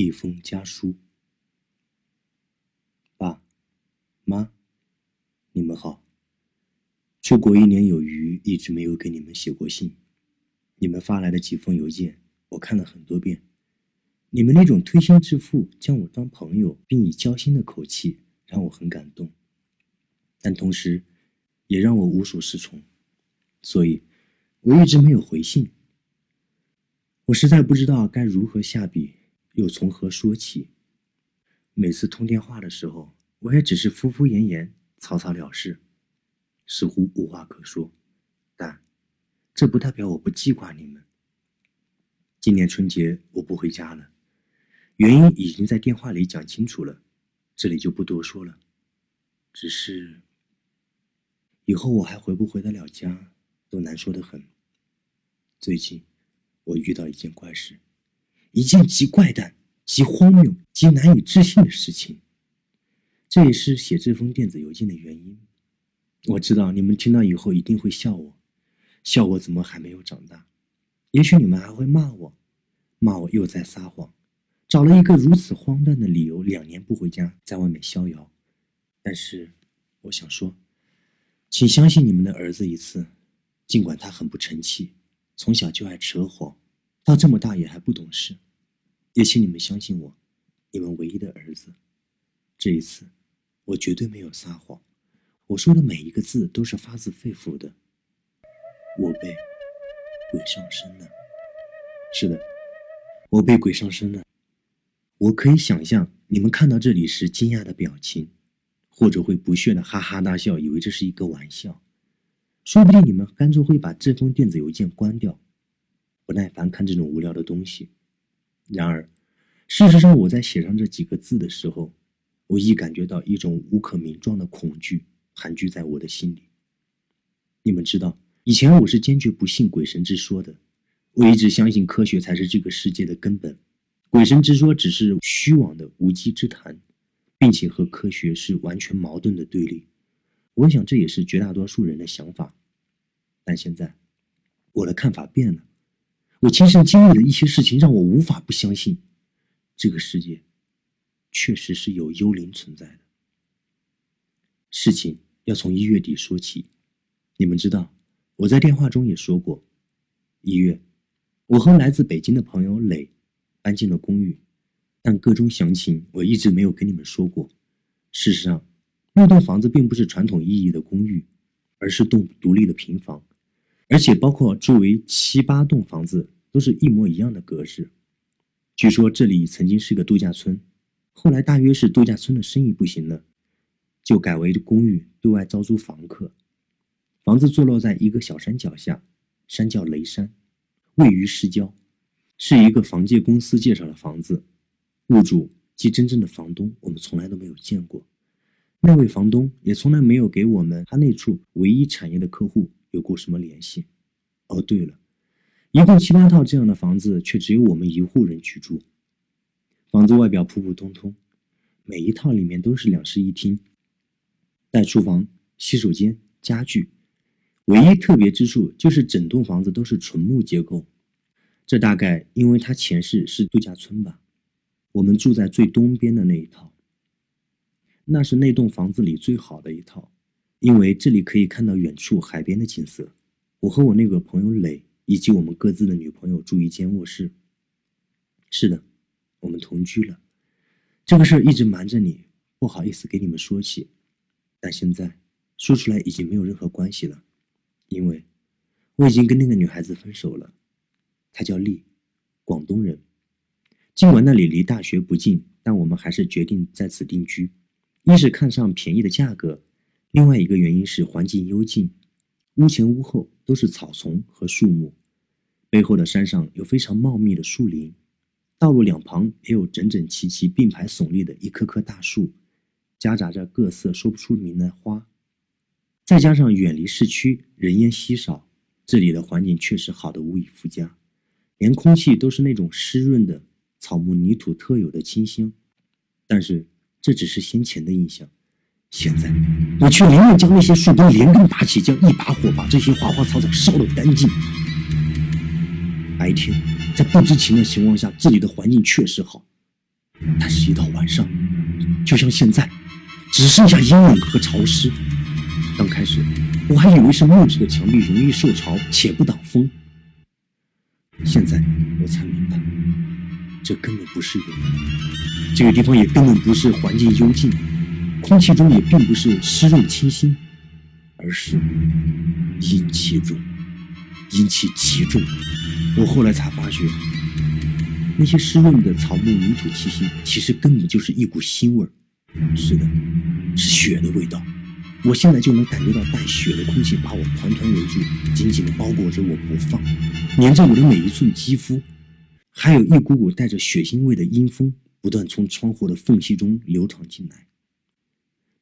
一封家书。爸妈，你们好。出国一年有余，一直没有给你们写过信。你们发来的几封邮件，我看了很多遍。你们那种推心置腹、将我当朋友，并以交心的口气，让我很感动。但同时，也让我无所适从。所以，我一直没有回信。我实在不知道该如何下笔，又从何说起。每次通电话的时候，我也只是敷敷衍衍、草草了事，似乎无话可说。但，这不代表我不记挂你们。今年春节我不回家了，原因已经在电话里讲清楚了，这里就不多说了。只是，以后我还回不回得了家？都难说的很。最近，我遇到一件怪事，一件极怪诞、极荒谬、极难以置信的事情。这也是写这封电子邮件的原因。我知道你们听到以后一定会笑我，笑我怎么还没有长大。也许你们还会骂我，骂我又在撒谎，找了一个如此荒诞的理由，两年不回家，在外面逍遥。但是，我想说，请相信你们的儿子一次。尽管他很不成器，从小就爱扯谎，到这么大也还不懂事，也请你们相信我，你们唯一的儿子。这一次，我绝对没有撒谎，我说的每一个字都是发自肺腑的。我被鬼上身了，是的，我被鬼上身了。我可以想象你们看到这里时惊讶的表情，或者会不屑的哈哈大笑，以为这是一个玩笑。说不定你们干脆会把这封电子邮件关掉，不耐烦看这种无聊的东西。然而，事实上，我在写上这几个字的时候，我亦感觉到一种无可名状的恐惧盘踞在我的心里。你们知道，以前我是坚决不信鬼神之说的，我一直相信科学才是这个世界的根本，鬼神之说只是虚妄的无稽之谈，并且和科学是完全矛盾的对立。我想这也是绝大多数人的想法。但现在，我的看法变了。我亲身经历的一些事情让我无法不相信，这个世界确实是有幽灵存在的。事情要从一月底说起。你们知道，我在电话中也说过，一月，我和来自北京的朋友磊搬进了公寓，但个中详情我一直没有跟你们说过。事实上，那栋房子并不是传统意义的公寓，而是栋独立的平房。而且包括周围七八栋房子都是一模一样的格式。据说这里曾经是个度假村，后来大约是度假村的生意不行了，就改为公寓对外招租房客。房子坐落在一个小山脚下，山叫雷山，位于市郊，是一个房介公司介绍的房子。屋主即真正的房东，我们从来都没有见过。那位房东也从来没有给我们他那处唯一产业的客户。有过什么联系？哦，对了，一共七八套这样的房子，却只有我们一户人居住。房子外表普普通通，每一套里面都是两室一厅，带厨房、洗手间、家具。唯一特别之处就是整栋房子都是纯木结构。这大概因为它前世是度假村吧。我们住在最东边的那一套，那是那栋房子里最好的一套。因为这里可以看到远处海边的景色。我和我那个朋友磊以及我们各自的女朋友住一间卧室。是的，我们同居了。这个事儿一直瞒着你，不好意思给你们说起。但现在说出来已经没有任何关系了，因为我已经跟那个女孩子分手了。她叫丽，广东人。尽管那里离大学不近，但我们还是决定在此定居。一是看上便宜的价格。另外一个原因是环境幽静，屋前屋后都是草丛和树木，背后的山上有非常茂密的树林，道路两旁也有整整齐齐并排耸立的一棵棵大树，夹杂着各色说不出名的花，再加上远离市区，人烟稀少，这里的环境确实好的无以复加，连空气都是那种湿润的草木泥土特有的清香。但是这只是先前的印象。现在，我却宁愿将那些树根连根拔起，将一把火把这些花花草草烧得干净。白天，在不知情的情况下，这里的环境确实好，但是，一到晚上，就像现在，只剩下阴冷和潮湿。刚开始，我还以为是木质的墙壁容易受潮且不挡风。现在我才明白，这根本不是原因。这个地方也根本不是环境幽静，空气中也并不是湿润清新，而是阴气重，阴气极重。我后来才发觉，那些湿润的草木泥土气息，其实根本就是一股腥味儿。是的，是血的味道。我现在就能感觉到带血的空气把我团团围住，紧紧地包裹着我不放，粘着我的每一寸肌肤。还有一股股带着血腥味的阴风不断从窗户的缝隙中流淌进来，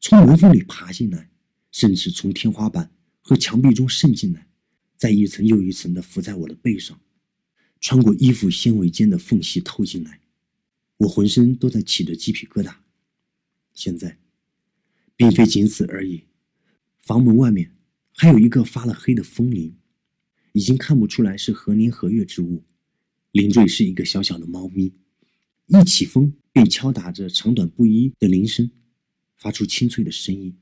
从门缝里爬进来，甚至从天花板和墙壁中渗进来，再一层又一层地浮在我的背上。穿过衣服纤维间的缝隙透进来，我浑身都在起着鸡皮疙瘩。现在，并非仅此而已，房门外面还有一个发了黑的风铃，已经看不出来是何年何月之物。铃坠是一个小小的猫咪，一起风便敲打着长短不一的铃声，发出清脆的声音。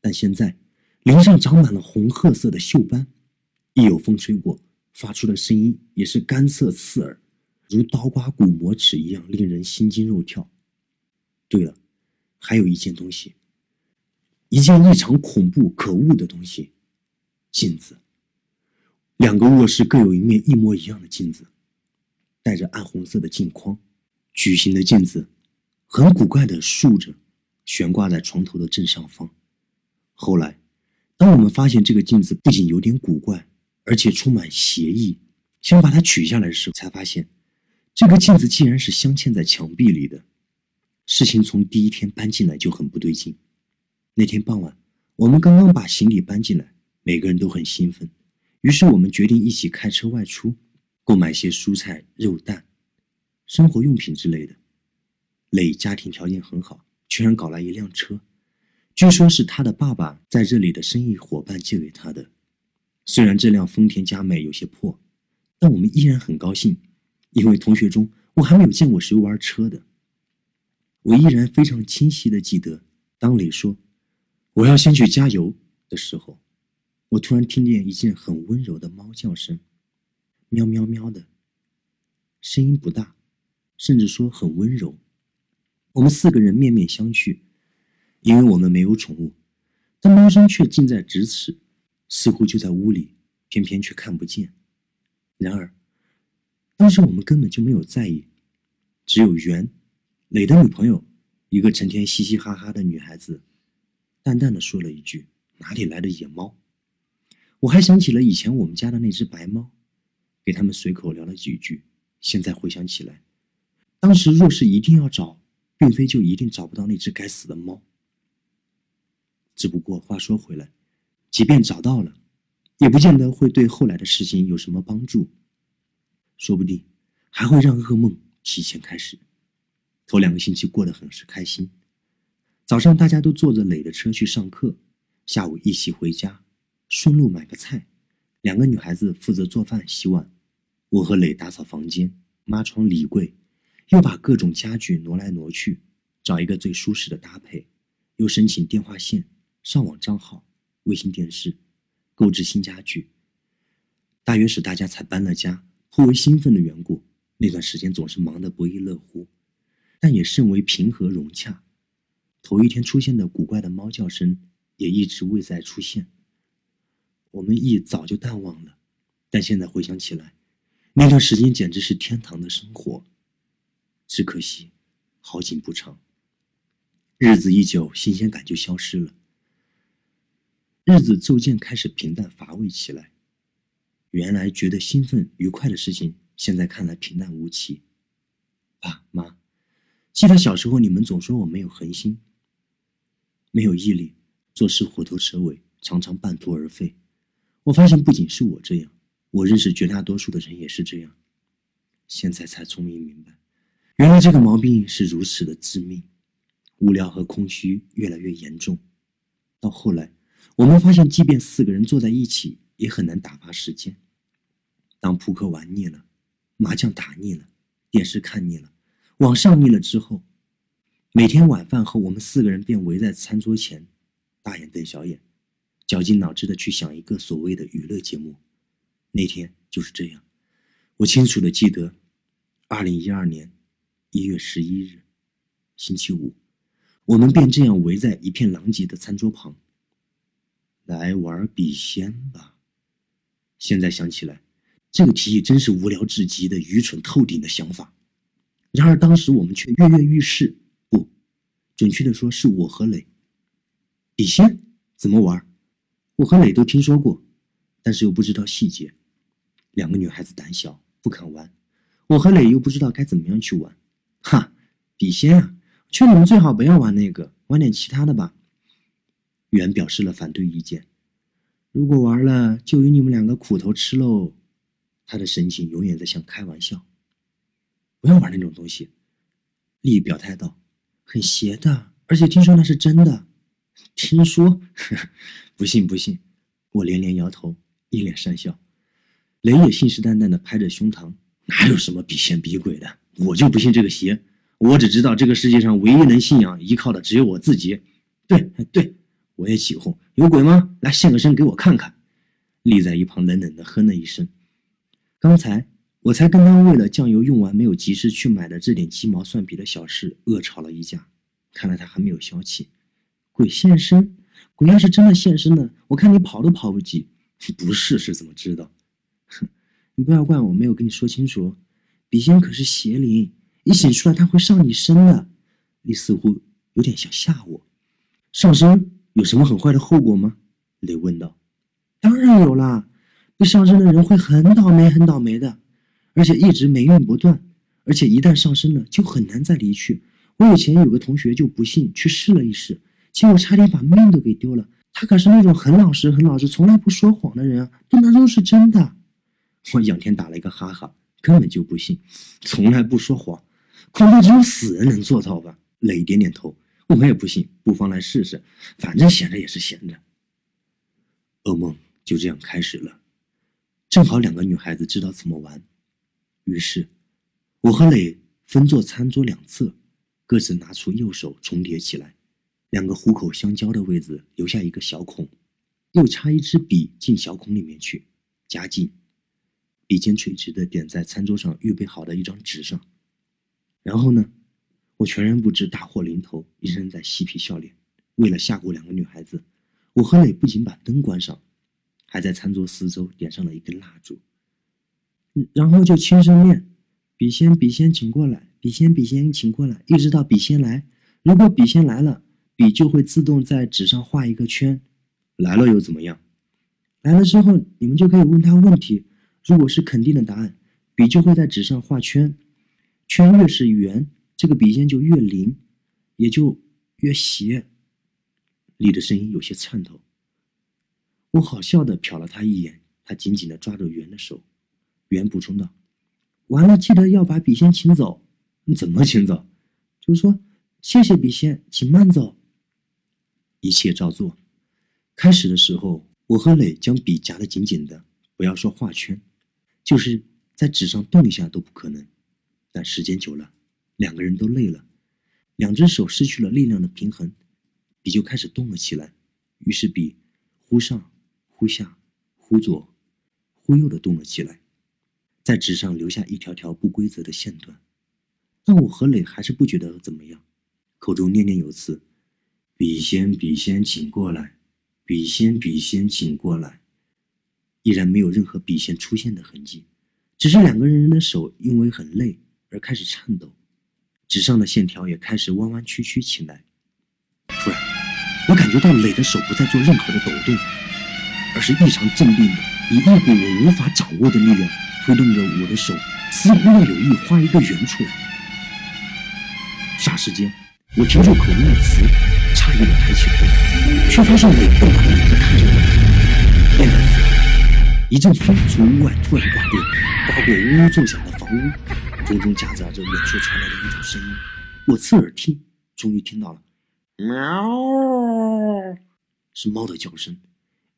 但现在，林上长满了红褐色的锈斑，一有风吹过。发出的声音也是干涩刺耳，如刀刮骨磨齿一样，令人心惊肉跳。对了，还有一件东西，一件异常恐怖、可恶的东西——镜子。两个卧室各有一面一模一样的镜子，带着暗红色的镜框，矩形的镜子，很古怪的竖着，悬挂在床头的正上方。后来，当我们发现这个镜子不仅有点古怪，而且充满邪意，想把它取下来的时候，才发现，这个镜子竟然是镶嵌在墙壁里的。事情从第一天搬进来就很不对劲。那天傍晚，我们刚刚把行李搬进来，每个人都很兴奋，于是我们决定一起开车外出，购买些蔬菜、肉、蛋、生活用品之类的。磊家庭条件很好，居然搞来一辆车，据说是他的爸爸在这里的生意伙伴借给他的。虽然这辆丰田佳美有些破，但我们依然很高兴，因为同学中我还没有见过谁玩车的。我依然非常清晰的记得，当磊说“我要先去加油”的时候，我突然听见一阵很温柔的猫叫声，喵喵喵的，声音不大，甚至说很温柔。我们四个人面面相觑，因为我们没有宠物，但猫声却近在咫尺。似乎就在屋里，偏偏却看不见。然而，当时我们根本就没有在意，只有袁磊的女朋友，一个成天嘻嘻哈哈的女孩子，淡淡的说了一句：“哪里来的野猫？”我还想起了以前我们家的那只白猫，给他们随口聊了几句。现在回想起来，当时若是一定要找，并非就一定找不到那只该死的猫。只不过话说回来。即便找到了，也不见得会对后来的事情有什么帮助，说不定还会让噩梦提前开始。头两个星期过得很是开心，早上大家都坐着磊的车去上课，下午一起回家，顺路买个菜，两个女孩子负责做饭洗碗，我和磊打扫房间、抹床、理柜，又把各种家具挪来挪去，找一个最舒适的搭配，又申请电话线、上网账号。卫星电视，购置新家具，大约是大家才搬了家，颇为兴奋的缘故。那段时间总是忙得不亦乐乎，但也甚为平和融洽。头一天出现的古怪的猫叫声也一直未再出现。我们亦早就淡忘了，但现在回想起来，那段时间简直是天堂的生活。只可惜，好景不长。日子一久，新鲜感就消失了。日子逐渐开始平淡乏味起来，原来觉得兴奋愉快的事情，现在看来平淡无奇。爸妈，记得小时候你们总说我没有恒心，没有毅力，做事虎头蛇尾，常常半途而废。我发现不仅是我这样，我认识绝大多数的人也是这样。现在才聪明明白，原来这个毛病是如此的致命，无聊和空虚越来越严重，到后来。我们发现，即便四个人坐在一起，也很难打发时间。当扑克玩腻了，麻将打腻了，电视看腻了，网上腻了之后，每天晚饭后，我们四个人便围在餐桌前，大眼瞪小眼，绞尽脑汁的去想一个所谓的娱乐节目。那天就是这样，我清楚的记得，二零一二年一月十一日，星期五，我们便这样围在一片狼藉的餐桌旁，来玩笔仙吧。现在想起来，这个提议真是无聊至极的愚蠢透顶的想法。然而当时我们却跃跃欲试，不，准确的说是我和磊。笔仙怎么玩？我和磊都听说过，但是又不知道细节。两个女孩子胆小不肯玩，我和磊又不知道该怎么样去玩。哈，笔仙啊，劝你们最好不要玩那个，玩点其他的吧。元表示了反对意见。如果玩了，就有你们两个苦头吃喽。他的神情永远在像开玩笑。不要玩那种东西，丽表态道：“很邪的，而且听说那是真的。”听说？不信不信！我连连摇头，一脸讪笑。雷也信誓旦旦的拍着胸膛：“哪有什么笔仙笔鬼的？我就不信这个邪！我只知道这个世界上唯一能信仰依靠的只有我自己。”对对，我也起哄：“有鬼吗？来现个身给我看看！”立在一旁冷冷的哼了一声：“刚才。”我才跟他为了酱油用完没有及时去买的这点鸡毛蒜皮的小事恶吵了一架，看来他还没有消气。鬼现身？鬼要是真的现身了，我看你跑都跑不及。不试试怎么知道？哼，你不要怪我没有跟你说清楚。笔仙可是邪灵，一醒出来他会上你身的。你似乎有点想吓我。上身有什么很坏的后果吗？雷问道。当然有啦，被上身的人会很倒霉，很倒霉的。而且一直霉运不断，而且一旦上身了就很难再离去。我以前有个同学就不信去试了一试，结果差点把命都给丢了。他可是那种很老实、很老实、从来不说谎的人啊，对那都是真的。我仰天打了一个哈哈，根本就不信，从来不说谎，恐怕只有死人能做到吧？磊点点头，我也不信，不妨来试试，反正闲着也是闲着。噩梦就这样开始了，正好两个女孩子知道怎么玩。于是，我和磊分坐餐桌两侧，各自拿出右手重叠起来，两个虎口相交的位置留下一个小孔，又插一支笔进小孔里面去，夹紧，笔尖垂直的点在餐桌上预备好的一张纸上。然后呢，我全然不知大祸临头，一人在嬉皮笑脸。为了吓唬两个女孩子，我和磊不仅把灯关上，还在餐桌四周点上了一根蜡烛。然后就轻声念：“笔仙，笔仙，请过来！笔仙，笔仙，请过来！一直到笔仙来。如果笔仙来了，笔就会自动在纸上画一个圈。来了又怎么样？来了之后，你们就可以问他问题。如果是肯定的答案，笔就会在纸上画圈。圈越是圆，这个笔尖就越灵，也就越斜。”李的声音有些颤抖。我好笑的瞟了他一眼，他紧紧的抓着圆的手。圆补充道：“完了，记得要把笔仙请走。你怎么请走？就是说，谢谢笔仙，请慢走。一切照做。开始的时候，我和磊将笔夹得紧紧的，不要说画圈，就是在纸上动一下都不可能。但时间久了，两个人都累了，两只手失去了力量的平衡，笔就开始动了起来。于是笔忽上忽下，忽左忽右的动了起来。”在纸上留下一条条不规则的线段，但我和磊还是不觉得怎么样，口中念念有词：“笔仙，笔仙，请过来！笔仙，笔仙，请过来！”依然没有任何笔仙出现的痕迹，只是两个人的手因为很累而开始颤抖，纸上的线条也开始弯弯曲曲起来。突然，我感觉到磊的手不再做任何的抖动，而是异常镇定的，以一股我无法掌握的力量。推动着我的手，似乎要有意画一个圆出来。霎时间，我停住口中的词，诧异的抬起头，却发现磊瞪大眼睛看着我。一阵风从屋外突然刮过，刮过呜呜作响的房屋，风中夹杂着远处传来的一种声音。我侧耳听，终于听到了，喵，是猫的叫声，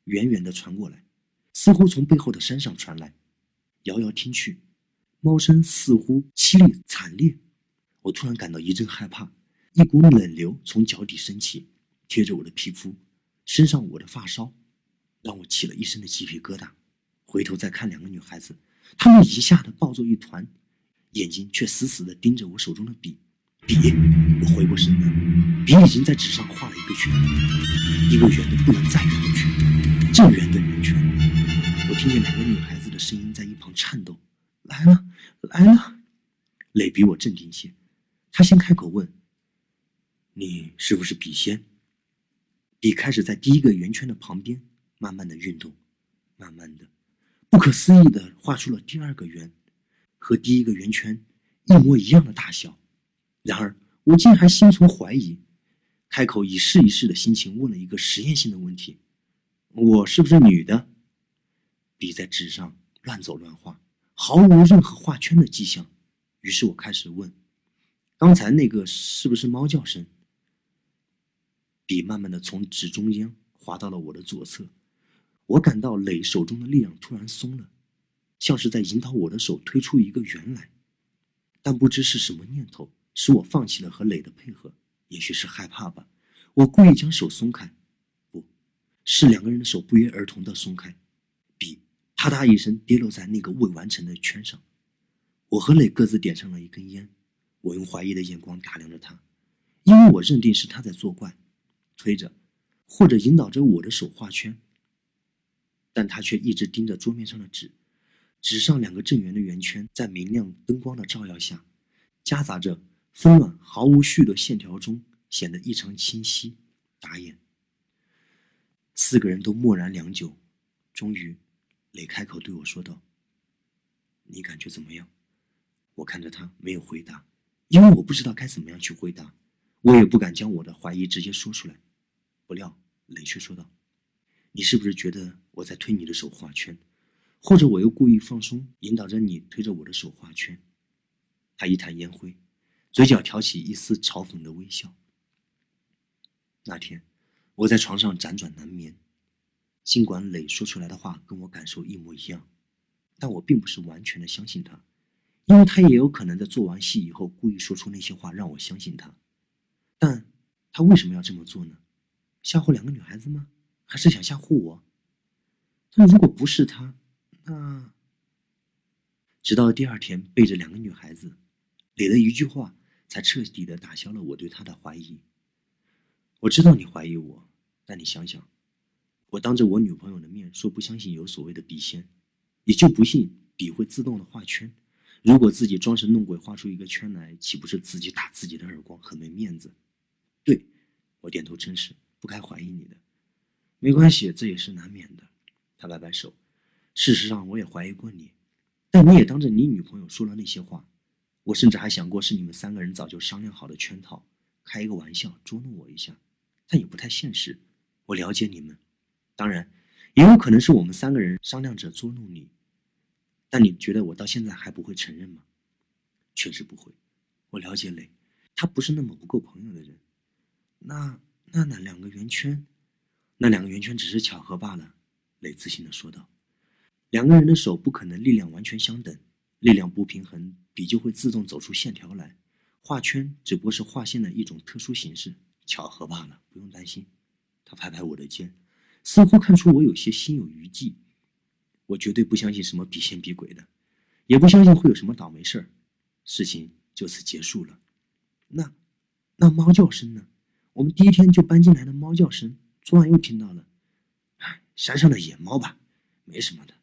远远的传过来，似乎从背后的山上传来。遥遥听去，猫声似乎凄厉惨烈。我突然感到一阵害怕，一股冷流从脚底升起，贴着我的皮肤，身上我的发梢，让我起了一身的鸡皮疙瘩。回头再看两个女孩子，她们一下子抱作一团，眼睛却死死地盯着我手中的笔。笔，我回过神来，笔已经在纸上画了一个圈，一个圆的不能再圆的圈，正圆的圆圈。我听见两个女孩子的声音在一旁颤抖：“来了，来了。”磊比我镇定些，他先开口问：“你是不是笔仙？”笔开始在第一个圆圈的旁边慢慢的运动，慢慢的，不可思议的画出了第二个圆，和第一个圆圈一模一样的大小。然而，我竟还心存怀疑，开口以试一试的心情问了一个实验性的问题：“我是不是女的？”笔在纸上乱走乱画，毫无任何画圈的迹象。于是我开始问：“刚才那个是不是猫叫声？”笔慢慢的从纸中间滑到了我的左侧，我感到磊手中的力量突然松了，像是在引导我的手推出一个圆来，但不知是什么念头。使我放弃了和磊的配合，也许是害怕吧。我故意将手松开，不是两个人的手不约而同的松开，笔啪嗒一声跌落在那个未完成的圈上。我和磊各自点上了一根烟，我用怀疑的眼光打量着他，因为我认定是他在作怪，推着或者引导着我的手画圈，但他却一直盯着桌面上的纸，纸上两个正圆的圆圈在明亮灯光的照耀下，夹杂着。纷乱毫无序的线条中显得异常清晰，打眼。四个人都默然良久，终于，磊开口对我说道：“你感觉怎么样？”我看着他，没有回答，因为我不知道该怎么样去回答，我也不敢将我的怀疑直接说出来。不料，磊却说道：“你是不是觉得我在推你的手画圈，或者我又故意放松，引导着你推着我的手画圈？”他一弹烟灰。嘴角挑起一丝嘲讽的微笑。那天，我在床上辗转难眠。尽管磊说出来的话跟我感受一模一样，但我并不是完全的相信他，因为他也有可能在做完戏以后故意说出那些话让我相信他。但他为什么要这么做呢？吓唬两个女孩子吗？还是想吓唬我？但如果不是他，那……直到第二天背着两个女孩子，磊的一句话。才彻底的打消了我对他的怀疑。我知道你怀疑我，但你想想，我当着我女朋友的面说不相信有所谓的笔仙，也就不信笔会自动的画圈。如果自己装神弄鬼画出一个圈来，岂不是自己打自己的耳光，很没面子？对，我点头称是，不该怀疑你的。没关系，这也是难免的。他摆摆手，事实上我也怀疑过你，但你也当着你女朋友说了那些话。我甚至还想过是你们三个人早就商量好的圈套，开一个玩笑捉弄我一下，但也不太现实。我了解你们，当然，也有可能是我们三个人商量着捉弄你。但你觉得我到现在还不会承认吗？确实不会。我了解磊，他不是那么不够朋友的人。那那那两个圆圈，那两个圆圈只是巧合罢了。磊自信的说道。两个人的手不可能力量完全相等。力量不平衡，笔就会自动走出线条来。画圈只不过是画线的一种特殊形式，巧合罢了，不用担心。他拍拍我的肩，似乎看出我有些心有余悸。我绝对不相信什么笔仙笔鬼的，也不相信会有什么倒霉事儿。事情就此结束了。那，那猫叫声呢？我们第一天就搬进来的猫叫声，昨晚又听到了。山上的野猫吧，没什么的。